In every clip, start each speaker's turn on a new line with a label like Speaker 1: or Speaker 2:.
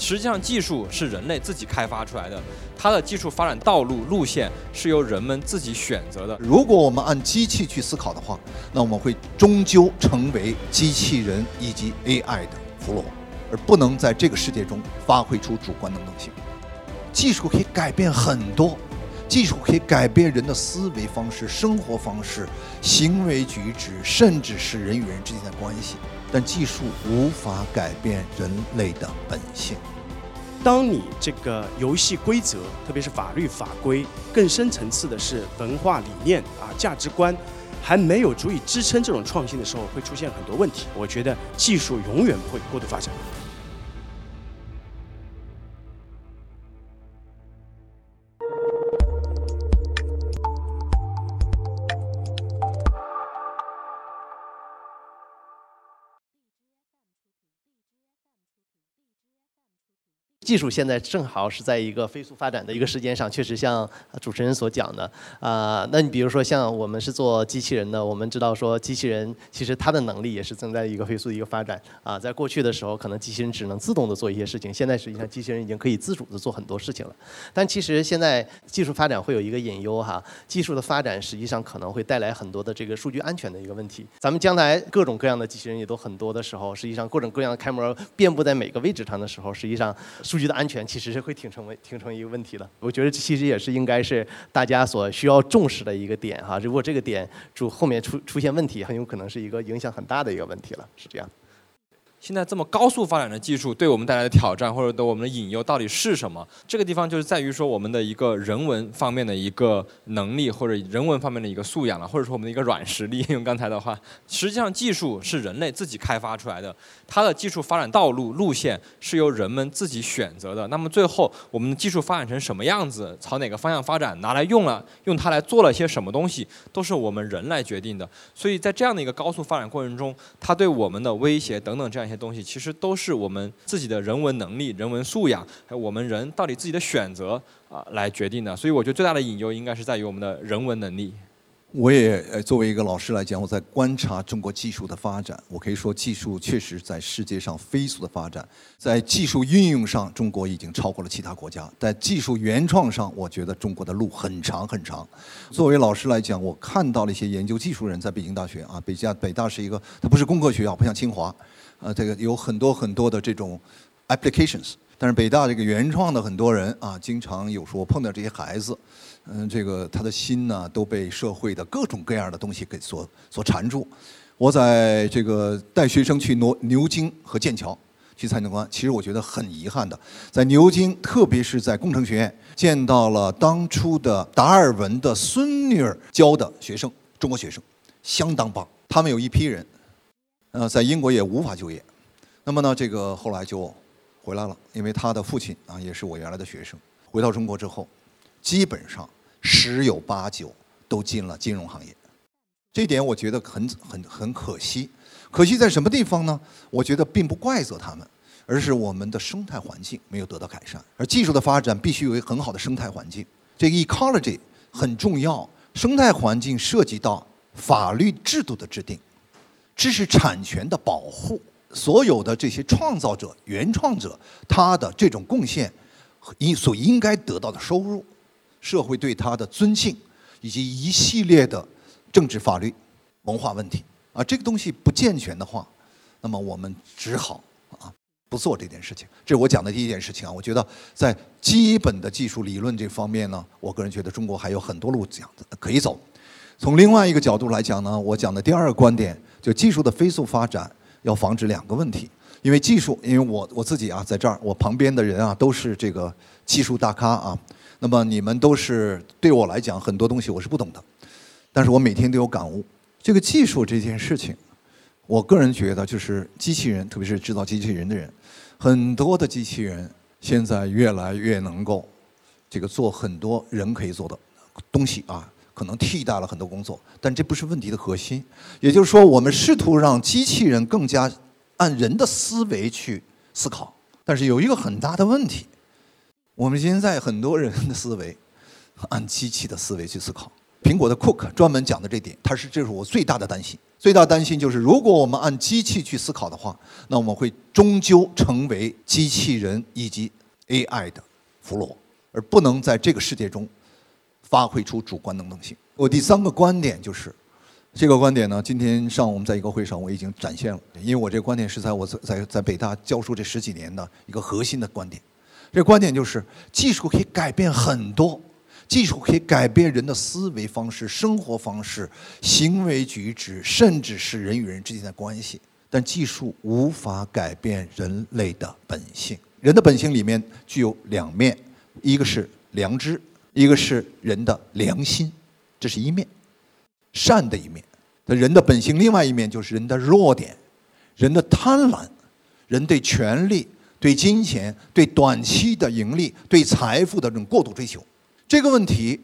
Speaker 1: 实际上，技术是人类自己开发出来的，它的技术发展道路路线是由人们自己选择的。
Speaker 2: 如果我们按机器去思考的话，那我们会终究成为机器人以及 AI 的俘虏，而不能在这个世界中发挥出主观能动性。技术可以改变很多，技术可以改变人的思维方式、生活方式、行为举止，甚至是人与人之间的关系。但技术无法改变人类的本性。
Speaker 3: 当你这个游戏规则，特别是法律法规，更深层次的是文化理念啊、价值观，还没有足以支撑这种创新的时候，会出现很多问题。我觉得技术永远不会过度发展。
Speaker 4: 技术现在正好是在一个飞速发展的一个时间上，确实像主持人所讲的啊，那你比如说像我们是做机器人的，我们知道说机器人其实它的能力也是正在一个飞速的一个发展啊，在过去的时候可能机器人只能自动的做一些事情，现在实际上机器人已经可以自主的做很多事情了。但其实现在技术发展会有一个隐忧哈，技术的发展实际上可能会带来很多的这个数据安全的一个问题。咱们将来各种各样的机器人也都很多的时候，实际上各种各样的开模遍布在每个位置上的时候，实际上数据的安全其实是会挺成为挺成一个问题的。我觉得其实也是应该是大家所需要重视的一个点哈。如果这个点主后面出出现问题，很有可能是一个影响很大的一个问题了，是这样。
Speaker 1: 现在这么高速发展的技术对我们带来的挑战，或者对我们的引诱到底是什么？这个地方就是在于说我们的一个人文方面的一个能力，或者人文方面的一个素养了，或者说我们的一个软实力。用刚才的话，实际上技术是人类自己开发出来的，它的技术发展道路路线是由人们自己选择的。那么最后我们的技术发展成什么样子，朝哪个方向发展，拿来用了，用它来做了些什么东西，都是我们人来决定的。所以在这样的一个高速发展过程中，它对我们的威胁等等这样。些东西其实都是我们自己的人文能力、人文素养，还有我们人到底自己的选择啊来决定的。所以我觉得最大的隐忧应该是在于我们的人文能力。
Speaker 2: 我也呃作为一个老师来讲，我在观察中国技术的发展。我可以说，技术确实在世界上飞速的发展，在技术运用上，中国已经超过了其他国家。在技术原创上，我觉得中国的路很长很长。作为老师来讲，我看到了一些研究技术人在北京大学啊，北加北大是一个，它不是工科学校，不像清华。呃，这个有很多很多的这种 applications，但是北大这个原创的很多人啊，经常有时候碰到这些孩子，嗯，这个他的心呢都被社会的各种各样的东西给所所缠住。我在这个带学生去挪牛津和剑桥去参观，其实我觉得很遗憾的，在牛津，特别是在工程学院，见到了当初的达尔文的孙女儿教的学生，中国学生，相当棒。他们有一批人。呃，在英国也无法就业，那么呢，这个后来就回来了，因为他的父亲啊也是我原来的学生。回到中国之后，基本上十有八九都进了金融行业，这点我觉得很很很可惜。可惜在什么地方呢？我觉得并不怪责他们，而是我们的生态环境没有得到改善。而技术的发展必须有一个很好的生态环境，这个 ecology 很重要。生态环境涉及到法律制度的制定。知识产权的保护，所有的这些创造者、原创者，他的这种贡献和应所应该得到的收入，社会对他的尊敬，以及一系列的政治、法律、文化问题啊，这个东西不健全的话，那么我们只好啊不做这件事情。这是我讲的第一件事情啊。我觉得在基本的技术理论这方面呢，我个人觉得中国还有很多路讲可以走。从另外一个角度来讲呢，我讲的第二个观点。就技术的飞速发展，要防止两个问题。因为技术，因为我我自己啊，在这儿，我旁边的人啊，都是这个技术大咖啊。那么你们都是对我来讲，很多东西我是不懂的，但是我每天都有感悟。这个技术这件事情，我个人觉得，就是机器人，特别是制造机器人的人，很多的机器人现在越来越能够这个做很多人可以做的东西啊。可能替代了很多工作，但这不是问题的核心。也就是说，我们试图让机器人更加按人的思维去思考，但是有一个很大的问题：我们现在很多人的思维按机器的思维去思考，苹果的 Cook 专门讲的这点，他是这是我最大的担心。最大担心就是，如果我们按机器去思考的话，那我们会终究成为机器人以及 AI 的俘虏，而不能在这个世界中发挥出主观能动性。我第三个观点就是，这个观点呢，今天上午我们在一个会上我已经展现了，因为我这个观点是在我在在在北大教书这十几年的一个核心的观点。这观点就是，技术可以改变很多。技术可以改变人的思维方式、生活方式、行为举止，甚至是人与人之间的关系。但技术无法改变人类的本性。人的本性里面具有两面，一个是良知，一个是人的良心，这是一面，善的一面。那人的本性另外一面就是人的弱点，人的贪婪，人对权力、对金钱、对短期的盈利、对财富的这种过度追求。这个问题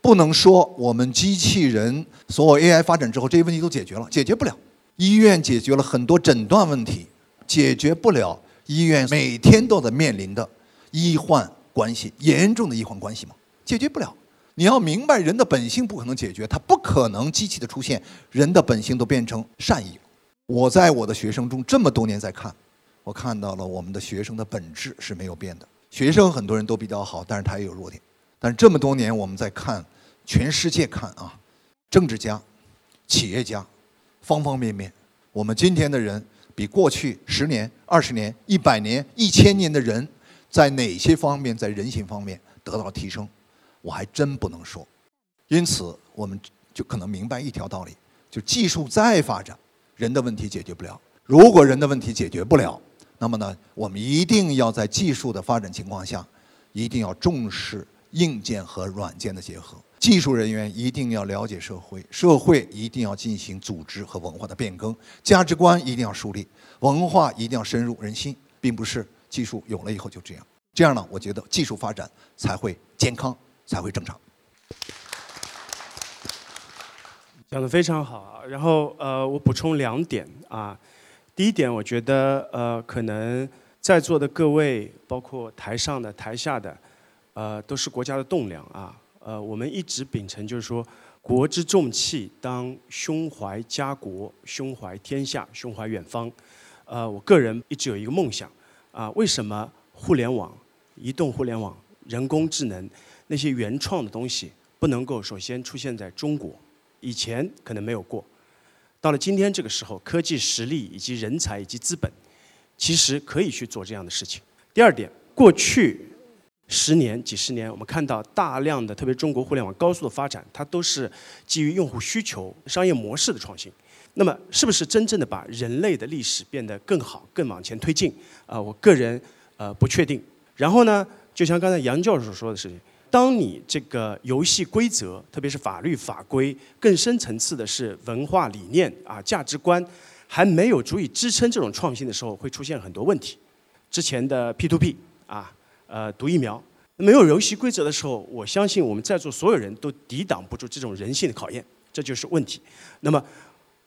Speaker 2: 不能说我们机器人所有 AI 发展之后这些问题都解决了，解决不了。医院解决了很多诊断问题，解决不了医院每天都在面临的医患关系严重的医患关系吗？解决不了。你要明白，人的本性不可能解决，它不可能机器的出现，人的本性都变成善意。我在我的学生中这么多年在看，我看到了我们的学生的本质是没有变的。学生很多人都比较好，但是他也有弱点。但是这么多年，我们在看全世界看啊，政治家、企业家，方方面面，我们今天的人比过去十年、二十年、一百年、一千年的人，在哪些方面在人性方面得到了提升，我还真不能说。因此，我们就可能明白一条道理：就技术再发展，人的问题解决不了。如果人的问题解决不了，那么呢，我们一定要在技术的发展情况下，一定要重视。硬件和软件的结合，技术人员一定要了解社会，社会一定要进行组织和文化的变更，价值观一定要树立，文化一定要深入人心，并不是技术有了以后就这样。这样呢，我觉得技术发展才会健康，才会正常。
Speaker 3: 讲的非常好啊，然后呃，我补充两点啊。第一点，我觉得呃，可能在座的各位，包括台上的、台下的。呃，都是国家的栋梁啊。呃，我们一直秉承就是说，国之重器当胸怀家国，胸怀天下，胸怀远方。呃，我个人一直有一个梦想啊，为什么互联网、移动互联网、人工智能那些原创的东西不能够首先出现在中国？以前可能没有过，到了今天这个时候，科技实力以及人才以及资本，其实可以去做这样的事情。第二点，过去。十年、几十年，我们看到大量的，特别中国互联网高速的发展，它都是基于用户需求、商业模式的创新。那么，是不是真正的把人类的历史变得更好、更往前推进？啊，我个人呃不确定。然后呢，就像刚才杨教授说的事情，当你这个游戏规则，特别是法律法规，更深层次的是文化理念啊、价值观，还没有足以支撑这种创新的时候，会出现很多问题。之前的 P to P 啊。呃，毒疫苗没有游戏规则的时候，我相信我们在座所有人都抵挡不住这种人性的考验，这就是问题。那么，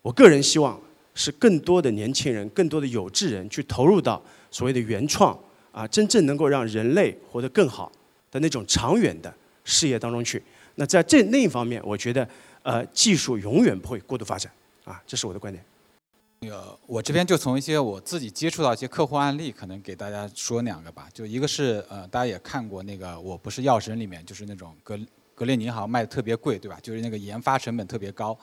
Speaker 3: 我个人希望是更多的年轻人、更多的有志人去投入到所谓的原创啊，真正能够让人类活得更好的那种长远的事业当中去。那在这那一方面，我觉得呃，技术永远不会过度发展啊，这是我的观点。
Speaker 5: 那个，我这边就从一些我自己接触到一些客户案例，可能给大家说两个吧。就一个是，呃，大家也看过那个《我不是药神》里面，就是那种格格列宁好像卖的特别贵，对吧？就是那个研发成本特别高。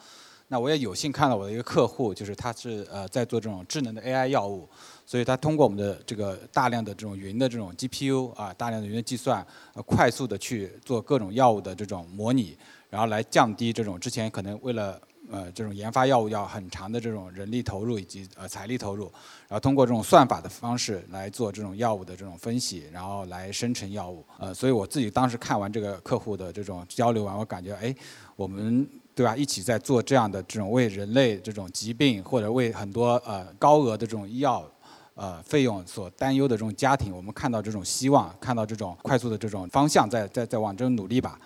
Speaker 5: 那我也有幸看到我的一个客户，就是他是呃在做这种智能的 AI 药物，所以他通过我们的这个大量的这种云的这种 GPU 啊，大量的云的计算，呃，快速的去做各种药物的这种模拟，然后来降低这种之前可能为了呃，这种研发药物要很长的这种人力投入以及呃财力投入，然后通过这种算法的方式来做这种药物的这种分析，然后来生成药物。呃，所以我自己当时看完这个客户的这种交流完，我感觉哎，我们对吧，一起在做这样的这种为人类这种疾病或者为很多呃高额的这种医药呃费用所担忧的这种家庭，我们看到这种希望，看到这种快速的这种方向，在在在往这努力吧。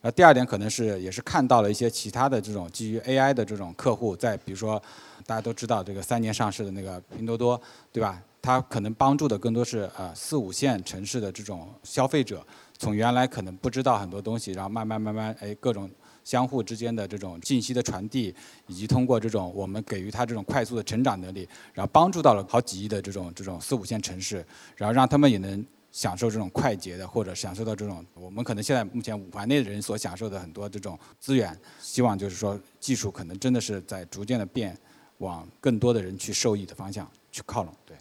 Speaker 5: 呃，第二点可能是也是看到了一些其他的这种基于 AI 的这种客户，在比如说大家都知道这个三年上市的那个拼多多，对吧？它可能帮助的更多是呃四五线城市的这种消费者，从原来可能不知道很多东西，然后慢慢慢慢，哎，各种相互之间的这种信息的传递，以及通过这种我们给予他这种快速的成长能力，然后帮助到了好几亿的这种这种四五线城市，然后让他们也能。享受这种快捷的，或者享受到这种我们可能现在目前五环内的人所享受的很多这种资源，希望就是说技术可能真的是在逐渐的变，往更多的人去受益的方向去靠拢。对，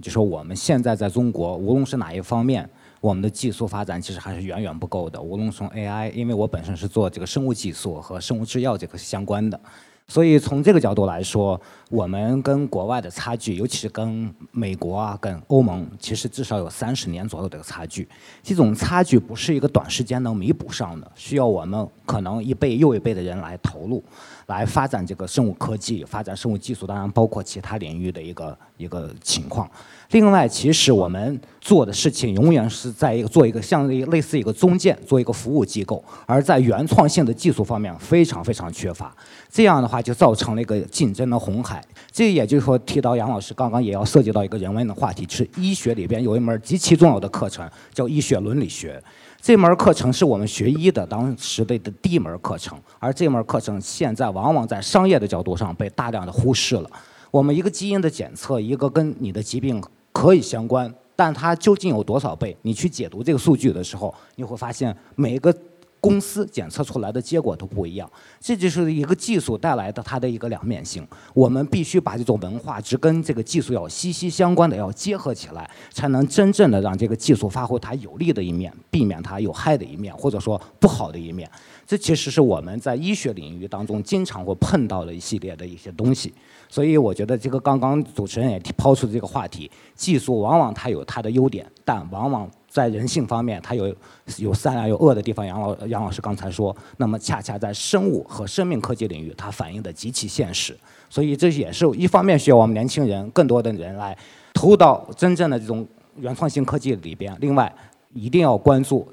Speaker 6: 就说我们现在在中国，无论是哪一方面，我们的技术发展其实还是远远不够的。无论从 AI，因为我本身是做这个生物技术和生物制药这个相关的。所以从这个角度来说，我们跟国外的差距，尤其是跟美国啊、跟欧盟，其实至少有三十年左右的差距。这种差距不是一个短时间能弥补上的，需要我们可能一辈又一辈的人来投入，来发展这个生物科技、发展生物技术，当然包括其他领域的一个一个情况。另外，其实我们做的事情永远是在一个做一个像类似一个中介，做一个服务机构，而在原创性的技术方面非常非常缺乏。这样的话就造成了一个竞争的红海。这也就是说，提到杨老师刚刚也要涉及到一个人文的话题，是医学里边有一门极其重要的课程叫医学伦理学。这门课程是我们学医的当时的的第一门课程，而这门课程现在往往在商业的角度上被大量的忽视了。我们一个基因的检测，一个跟你的疾病。可以相关，但它究竟有多少倍？你去解读这个数据的时候，你会发现每个公司检测出来的结果都不一样。这就是一个技术带来的它的一个两面性。我们必须把这种文化只跟这个技术要息息相关的要结合起来，才能真正的让这个技术发挥它有利的一面，避免它有害的一面，或者说不好的一面。这其实是我们在医学领域当中经常会碰到的一系列的一些东西。所以我觉得这个刚刚主持人也抛出的这个话题，技术往往它有它的优点，但往往在人性方面它有有善良有恶的地方。杨老杨老师刚才说，那么恰恰在生物和生命科技领域，它反映的极其现实。所以这也是一方面需要我们年轻人更多的人来投入到真正的这种原创性科技里边。另外，一定要关注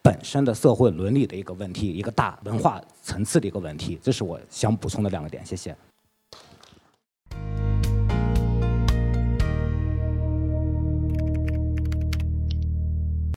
Speaker 6: 本身的社会伦理的一个问题，一个大文化层次的一个问题。这是我想补充的两个点。谢谢。